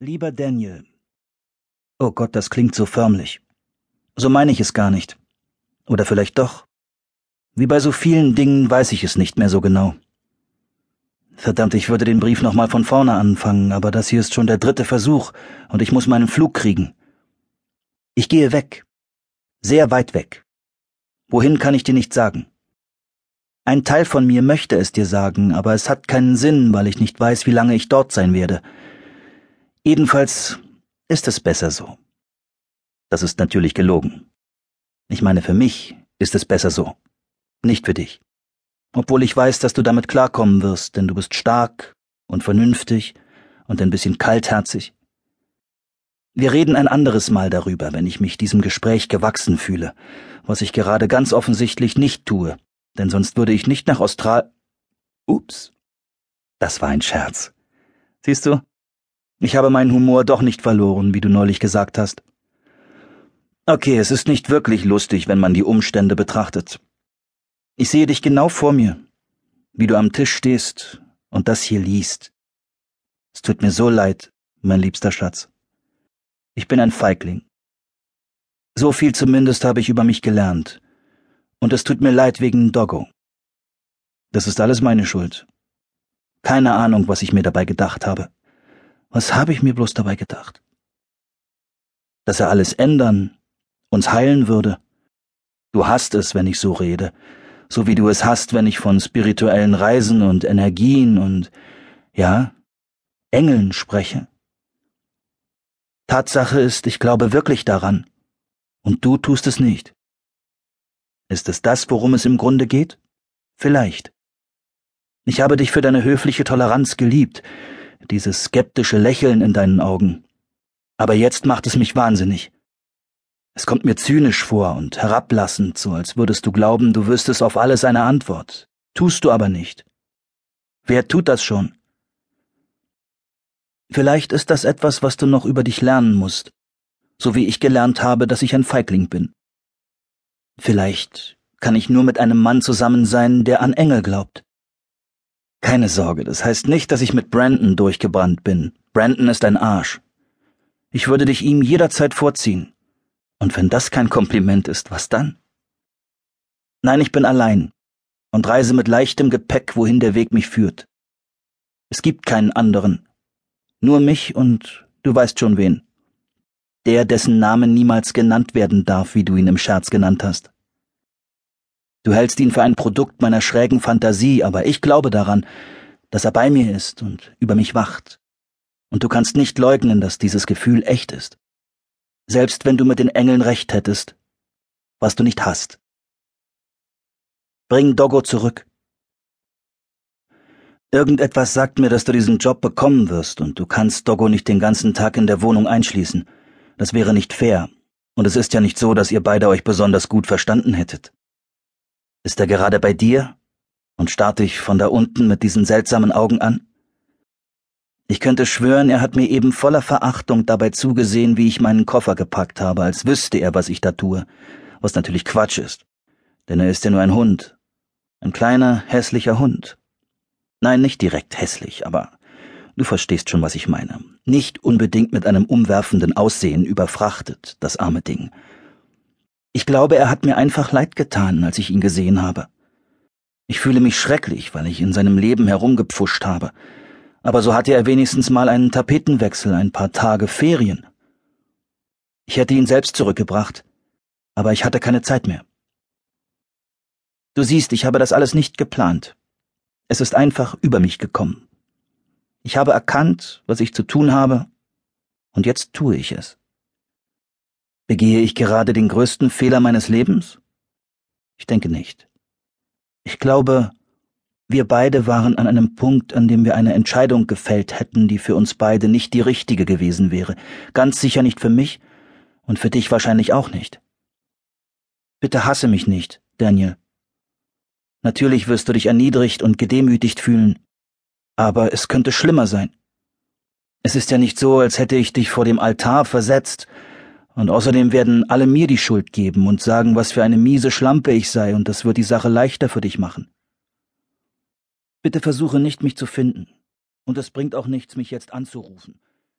Lieber Daniel. Oh Gott, das klingt so förmlich. So meine ich es gar nicht. Oder vielleicht doch. Wie bei so vielen Dingen weiß ich es nicht mehr so genau. Verdammt, ich würde den Brief nochmal von vorne anfangen, aber das hier ist schon der dritte Versuch und ich muss meinen Flug kriegen. Ich gehe weg. Sehr weit weg. Wohin kann ich dir nicht sagen. Ein Teil von mir möchte es dir sagen, aber es hat keinen Sinn, weil ich nicht weiß, wie lange ich dort sein werde. Jedenfalls ist es besser so. Das ist natürlich gelogen. Ich meine, für mich ist es besser so. Nicht für dich. Obwohl ich weiß, dass du damit klarkommen wirst, denn du bist stark und vernünftig und ein bisschen kaltherzig. Wir reden ein anderes Mal darüber, wenn ich mich diesem Gespräch gewachsen fühle, was ich gerade ganz offensichtlich nicht tue, denn sonst würde ich nicht nach Austral. Ups. Das war ein Scherz. Siehst du? Ich habe meinen Humor doch nicht verloren, wie du neulich gesagt hast. Okay, es ist nicht wirklich lustig, wenn man die Umstände betrachtet. Ich sehe dich genau vor mir, wie du am Tisch stehst und das hier liest. Es tut mir so leid, mein liebster Schatz. Ich bin ein Feigling. So viel zumindest habe ich über mich gelernt. Und es tut mir leid wegen Doggo. Das ist alles meine Schuld. Keine Ahnung, was ich mir dabei gedacht habe. Was habe ich mir bloß dabei gedacht? Dass er alles ändern, uns heilen würde. Du hast es, wenn ich so rede, so wie du es hast, wenn ich von spirituellen Reisen und Energien und, ja, Engeln spreche. Tatsache ist, ich glaube wirklich daran, und du tust es nicht. Ist es das, worum es im Grunde geht? Vielleicht. Ich habe dich für deine höfliche Toleranz geliebt, dieses skeptische Lächeln in deinen Augen. Aber jetzt macht es mich wahnsinnig. Es kommt mir zynisch vor und herablassend, so als würdest du glauben, du wüsstest auf alles eine Antwort. Tust du aber nicht. Wer tut das schon? Vielleicht ist das etwas, was du noch über dich lernen musst, so wie ich gelernt habe, dass ich ein Feigling bin. Vielleicht kann ich nur mit einem Mann zusammen sein, der an Engel glaubt. Keine Sorge, das heißt nicht, dass ich mit Brandon durchgebrannt bin. Brandon ist ein Arsch. Ich würde dich ihm jederzeit vorziehen. Und wenn das kein Kompliment ist, was dann? Nein, ich bin allein und reise mit leichtem Gepäck, wohin der Weg mich führt. Es gibt keinen anderen. Nur mich und du weißt schon wen. Der, dessen Name niemals genannt werden darf, wie du ihn im Scherz genannt hast. Du hältst ihn für ein Produkt meiner schrägen Fantasie, aber ich glaube daran, dass er bei mir ist und über mich wacht. Und du kannst nicht leugnen, dass dieses Gefühl echt ist. Selbst wenn du mit den Engeln recht hättest, was du nicht hast. Bring Doggo zurück. Irgendetwas sagt mir, dass du diesen Job bekommen wirst, und du kannst Doggo nicht den ganzen Tag in der Wohnung einschließen. Das wäre nicht fair, und es ist ja nicht so, dass ihr beide euch besonders gut verstanden hättet. Ist er gerade bei dir und starrt dich von da unten mit diesen seltsamen Augen an? Ich könnte schwören, er hat mir eben voller Verachtung dabei zugesehen, wie ich meinen Koffer gepackt habe, als wüsste er, was ich da tue, was natürlich Quatsch ist, denn er ist ja nur ein Hund, ein kleiner, hässlicher Hund. Nein, nicht direkt hässlich, aber du verstehst schon, was ich meine. Nicht unbedingt mit einem umwerfenden Aussehen überfrachtet, das arme Ding. Ich glaube, er hat mir einfach leid getan, als ich ihn gesehen habe. Ich fühle mich schrecklich, weil ich in seinem Leben herumgepfuscht habe. Aber so hatte er wenigstens mal einen Tapetenwechsel, ein paar Tage Ferien. Ich hätte ihn selbst zurückgebracht, aber ich hatte keine Zeit mehr. Du siehst, ich habe das alles nicht geplant. Es ist einfach über mich gekommen. Ich habe erkannt, was ich zu tun habe, und jetzt tue ich es. Begehe ich gerade den größten Fehler meines Lebens? Ich denke nicht. Ich glaube, wir beide waren an einem Punkt, an dem wir eine Entscheidung gefällt hätten, die für uns beide nicht die richtige gewesen wäre. Ganz sicher nicht für mich und für dich wahrscheinlich auch nicht. Bitte hasse mich nicht, Daniel. Natürlich wirst du dich erniedrigt und gedemütigt fühlen, aber es könnte schlimmer sein. Es ist ja nicht so, als hätte ich dich vor dem Altar versetzt und außerdem werden alle mir die Schuld geben und sagen, was für eine miese Schlampe ich sei, und das wird die Sache leichter für dich machen. Bitte versuche nicht, mich zu finden. Und es bringt auch nichts, mich jetzt anzurufen.